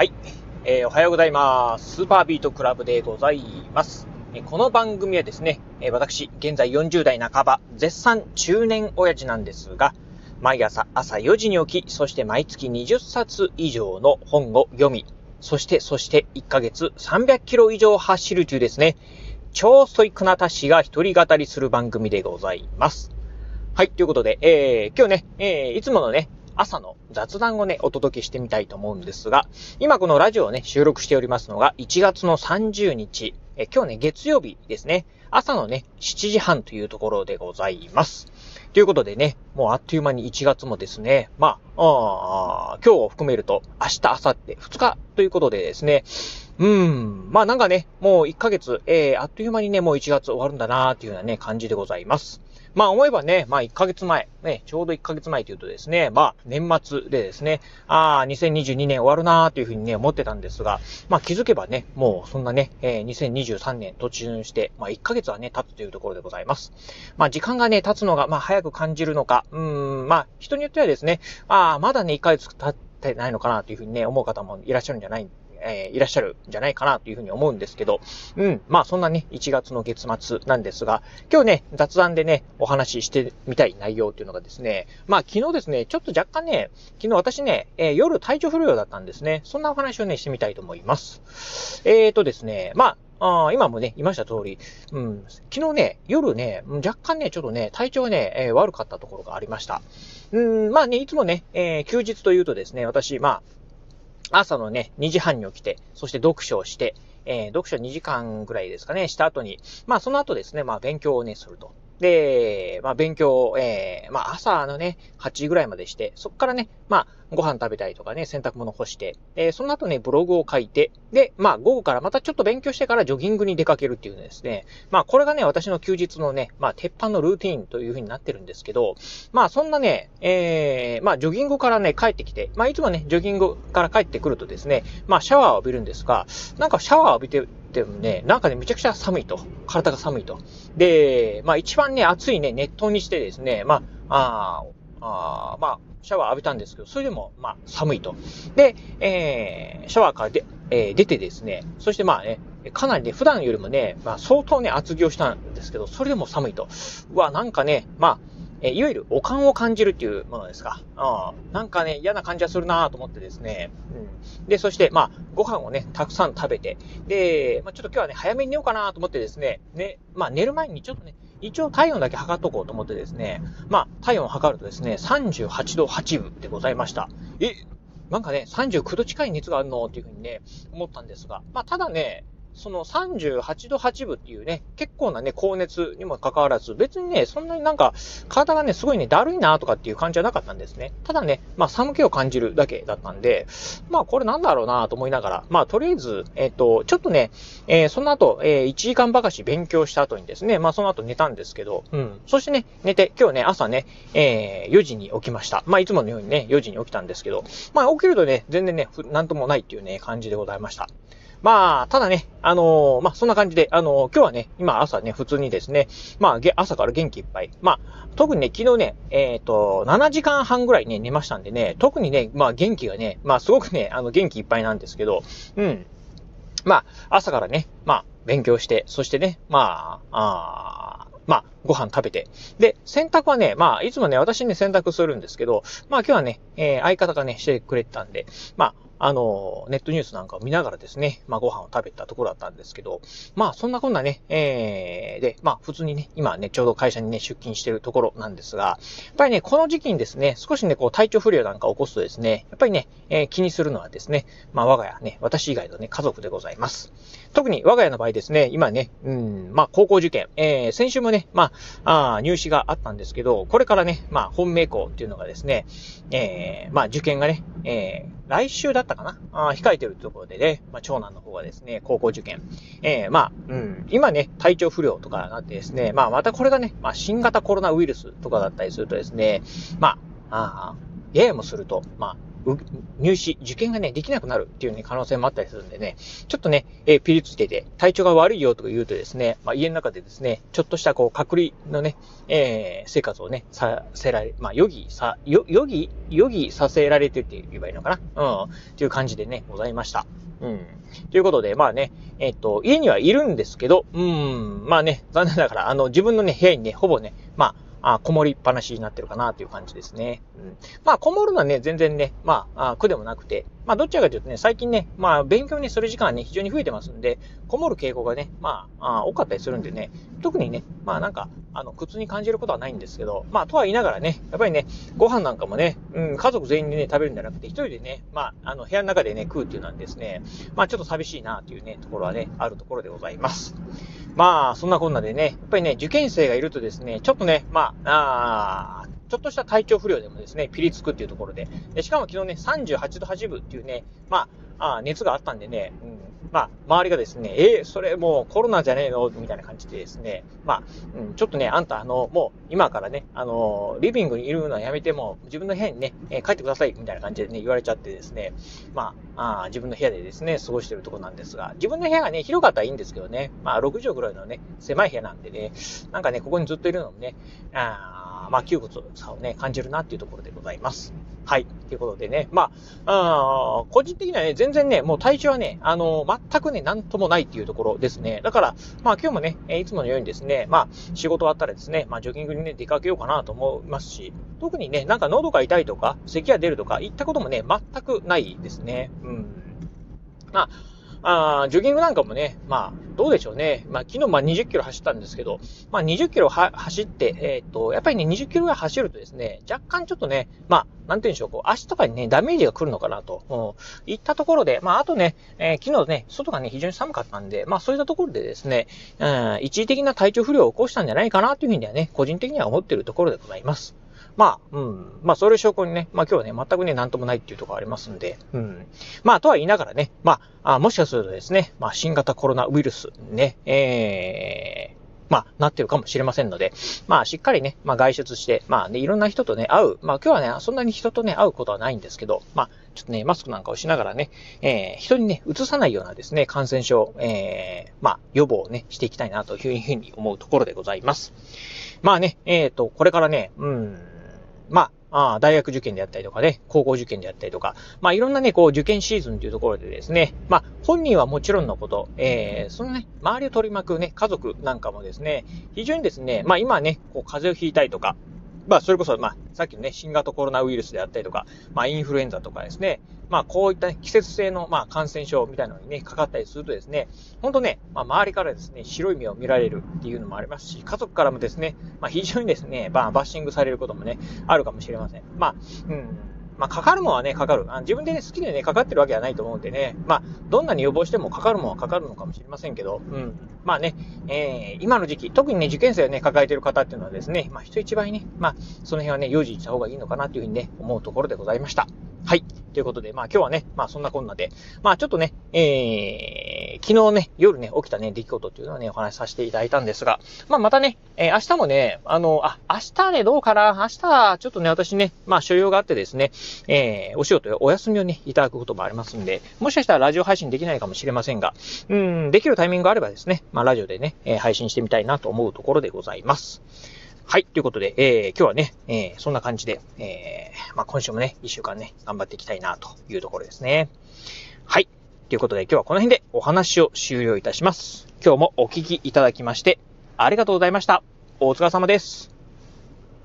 はい、えー、おはようございます。スーパービートクラブでございます。この番組はですね、私、現在40代半ば、絶賛中年親父なんですが、毎朝朝4時に起き、そして毎月20冊以上の本を読み、そして、そして1ヶ月300キロ以上走るというですね、超ストイックなタッシが一人語りする番組でございます。はい、ということで、えー、今日ね、えー、いつものね、朝の雑談をね、お届けしてみたいと思うんですが、今このラジオをね、収録しておりますのが1月の30日、え今日ね、月曜日ですね、朝のね、7時半というところでございます。ということでね、もうあっという間に1月もですね、まあ、あ今日を含めると明日、明後日、2日ということでですね、うん。まあなんかね、もう1ヶ月、えー、あっという間にね、もう1月終わるんだなーっていうようなね、感じでございます。まあ思えばね、まあ1ヶ月前、ね、ちょうど1ヶ月前というとですね、まあ年末でですね、ああ、2022年終わるなーというふうにね、思ってたんですが、まあ気づけばね、もうそんなね、えー、2023年突入して、まあ1ヶ月はね、経つというところでございます。まあ時間がね、経つのが、まあ早く感じるのか、うん、まあ人によってはですね、ああ、まだね、1ヶ月経ってないのかなというふうにね、思う方もいらっしゃるんじゃないえー、いらっしゃるんじゃないかなというふうに思うんですけど、うん、まあそんなね、1月の月末なんですが、今日ね、雑談でね、お話ししてみたい内容っていうのがですね、まあ昨日ですね、ちょっと若干ね、昨日私ね、えー、夜体調不良だったんですね。そんなお話をね、してみたいと思います。えーとですね、まあ、あ今もね、言いました通り、うん、昨日ね、夜ね、若干ね、ちょっとね、体調ね、えー、悪かったところがありました。うん、まあね、いつもね、えー、休日というとですね、私、まあ、朝のね、2時半に起きて、そして読書をして、えー、読書2時間ぐらいですかね、した後に、まあその後ですね、まあ勉強をね、すると。で、まあ勉強、えー、まあ朝のね、8時ぐらいまでして、そっからね、まあご飯食べたりとかね、洗濯物干して、えー、その後ね、ブログを書いて、で、まあ午後からまたちょっと勉強してからジョギングに出かけるっていうですね、まあこれがね、私の休日のね、まあ鉄板のルーティーンという風になってるんですけど、まあそんなね、えー、まあジョギングからね、帰ってきて、まあいつもね、ジョギングから帰ってくるとですね、まあシャワーを浴びるんですが、なんかシャワーを浴びて、でもね、なんかね、めちゃくちゃ寒いと。体が寒いと。で、まあ一番ね、暑いね、熱湯にしてですね、まあ、ああまあ、シャワー浴びたんですけど、それでも、まあ、寒いと。で、えー、シャワーからで、えー、出てですね、そしてまあね、かなりね、普段よりもね、まあ相当ね、厚着をしたんですけど、それでも寒いと。うわ、なんかね、まあ、えいわゆるお感を感じるっていうものですか。うん。なんかね、嫌な感じはするなと思ってですね。うん。で、そして、まあ、ご飯をね、たくさん食べて、で、まあ、ちょっと今日はね、早めに寝ようかなと思ってですね、ね、まあ、寝る前にちょっとね、一応体温だけ測っとこうと思ってですね、まあ、体温を測るとですね、38度8分でございました。え、なんかね、39度近い熱があるの？っていうふうにね、思ったんですが、まあ、ただね、その38度8分っていうね、結構なね、高熱にもかかわらず、別にね、そんなになんか、体がね、すごいね、だるいなとかっていう感じじゃなかったんですね。ただね、まあ寒気を感じるだけだったんで、まあこれなんだろうなと思いながら、まあとりあえず、えっ、ー、と、ちょっとね、えー、その後、えー、1時間ばかし勉強した後にですね、まあその後寝たんですけど、うん。そしてね、寝て、今日ね、朝ね、えー、4時に起きました。まあいつものようにね、4時に起きたんですけど、まあ起きるとね、全然ね、なんともないっていうね、感じでございました。まあ、ただね、あのー、まあ、そんな感じで、あのー、今日はね、今朝ね、普通にですね、まあ、朝から元気いっぱい。まあ、特にね、昨日ね、えっ、ー、と、7時間半ぐらいね、寝ましたんでね、特にね、まあ、元気がね、まあ、すごくね、あの、元気いっぱいなんですけど、うん。まあ、朝からね、まあ、勉強して、そしてね、まあ、あまあ、ご飯食べて。で、洗濯はね、まあ、いつもね、私ね、洗濯するんですけど、まあ今日はね、えー、相方がね、してくれてたんで、まあ、あの、ネットニュースなんかを見ながらですね、まあご飯を食べたところだったんですけど、まあそんなこんなね、えー、で、まあ普通にね、今ね、ちょうど会社にね、出勤してるところなんですが、やっぱりね、この時期にですね、少しね、こう体調不良なんか起こすとですね、やっぱりね、えー、気にするのはですね、まあ我が家ね、私以外のね、家族でございます。特に我が家の場合ですね、今ね、うん、まあ高校受験、えー、先週もね、まあ、あ入試があったんですけど、これからね、まあ本命校っていうのがですね、えー、まあ受験がね、えー、来週だっったかな？あ控えてるところでね、まあ、長男の方がですね、高校受験。えー、まあ、うん、今ね、体調不良とかなってですね、まあ、またこれがね、まあ、新型コロナウイルスとかだったりするとですね、まあ、あややもすると、まあ、入試、受験がね、できなくなるっていうね、可能性もあったりするんでね、ちょっとね、えー、ピリつけて、体調が悪いよとか言うとですね、まあ、家の中でですね、ちょっとしたこう、隔離のね、えー、生活をね、させられ、まあ、余儀さ、よ、余儀、余儀させられてって言えばいいのかな？うん。っていう感じでね、ございました。うん。ということで、まあね、えっ、と、家にはいるんですけど、うん、まあね、残念ながら、あの、自分のね、部屋にね、ほぼね、まあ、あこもりっぱなしになってるかなという感じですね。うん、まあ、こもるのはね、全然ね、まあ、苦でもなくて、まあ、どっちかというとね、最近ね、まあ、勉強にする時間はね、非常に増えてますんで、こもる傾向がね、まあ、あ多かったりするんでね、特にね、まあなんか、あの、苦痛に感じることはないんですけど、まあ、とは言いながらね、やっぱりね、ご飯なんかもね、うん、家族全員でね、食べるんじゃなくて、一人でね、まあ、あの、部屋の中でね、食うっていうのはですね、まあ、ちょっと寂しいなというね、ところはね、あるところでございます。まあ、そんなこんなでね、やっぱりね、受験生がいるとですね、ちょっとね、まあ、あちょっとした体調不良でもですね、ピリつくっていうところで、でしかも昨日ね、38度8分っていうね、まあ、あ熱があったんでね、うん、まあ、周りがですね、えー、それもうコロナじゃねえの？みたいな感じでですね、まあ、うん、ちょっとね、あんた、あの、もう今からね、あの、リビングにいるのはやめても、自分の部屋にね、えー、帰ってください、みたいな感じでね、言われちゃってですね、まあ、あ自分の部屋でですね、過ごしてるとこなんですが、自分の部屋がね、広かったらいいんですけどね、まあ、6畳ぐらいのね、狭い部屋なんでね、なんかね、ここにずっといるのもね、あまあ、窮屈さをね、感じるなっていうところでございます。はい。ということでね、まあ、あ個人的にはね、全然ね、もう体調はね、あの、全くね、なんともないっていうところですね。だから、まあ今日もね、いつものようにですね、まあ仕事終わったらですね、まあジョギングにね、出かけようかなと思いますし、特にね、なんか喉が痛いとか、咳が出るとか、いったこともね、全くないですね。うん。まあ、あジョギングなんかもね、まあ、どうでしょうね。まあ、昨日まあ20キロ走ったんですけど、まあ20キロは走って、えっ、と、やっぱりね、20キロぐらい走るとですね、若干ちょっとね、まあ、なんて言うんでしょう、こう、足とかにね、ダメージが来るのかなと、うん、いったところで、まあ、あとね、えー、昨日ね、外がね、非常に寒かったんで、まあ、そういったところでですね、うん、一時的な体調不良を起こしたんじゃないかなというふうにはね、個人的には思っているところでございます。まあ、うん。まあ、それ証拠にね、まあ今日はね、全くね、なんともないっていうところありますんで、うん。まあ、とは言いながらね、まあ、あもしかするとですね、まあ、新型コロナウイルスね、えー、まあ、なってるかもしれませんので、まあ、しっかりね、まあ、外出して、まあ、ね、いろんな人とね、会う。まあ、今日はね、そんなに人とね、会うことはないんですけど、まあ、ちょっとね、マスクなんかをしながらね、えー、人にね、移さないようなですね、感染症、えー、まあ、予防をね、していきたいなというふうに思うところでございます。まあね、えっ、ー、と、これからね、うん、まあ、あ大学受験であったりとかね、高校受験であったりとか、まあいろんなね、こう受験シーズンというところでですね、まあ本人はもちろんのこと、えー、そのね、周りを取り巻くね、家族なんかもですね、非常にですね、まあ今ね、こう風邪をひいたりとか、まあ、それこそ、まあ、さっきのね、新型コロナウイルスであったりとか、まあ、インフルエンザとかですね、まあ、こういった、ね、季節性の、まあ、感染症みたいなのにね、かかったりするとですね、ほんとね、まあ、周りからですね、白い目を見られるっていうのもありますし、家族からもですね、まあ、非常にですね、まあ、バッシングされることもね、あるかもしれません。まあ、うん、まあ、かかるもんはね、かかる。あ自分でね、好きでね、かかってるわけじゃないと思うんでね。まあ、どんなに予防してもかかるもんはかかるのかもしれませんけど、うん。まあね、えー、今の時期、特にね、受験生をね、抱えてる方っていうのはですね、まあ、人一倍ね、まあ、その辺はね、用心した方がいいのかなというふうにね、思うところでございました。はい。ということで、まあ今日はね、まあそんなこんなで、まあちょっとね、えー、昨日ね、夜ね、起きたね、出来事っていうのをね、お話しさせていただいたんですが、まあまたね、えー、明日もね、あの、あ、明日ね、どうかな明日、ちょっとね、私ね、まあ所用があってですね、えー、お仕事、お休みをね、いただくこともありますんで、もしかしたらラジオ配信できないかもしれませんが、うん、できるタイミングがあればですね、まあラジオでね、えー、配信してみたいなと思うところでございます。はい。ということで、えー、今日はね、えー、そんな感じで、えー、まあ、今週もね、一週間ね、頑張っていきたいな、というところですね。はい。ということで、今日はこの辺でお話を終了いたします。今日もお聞きいただきまして、ありがとうございました。お疲れ様です。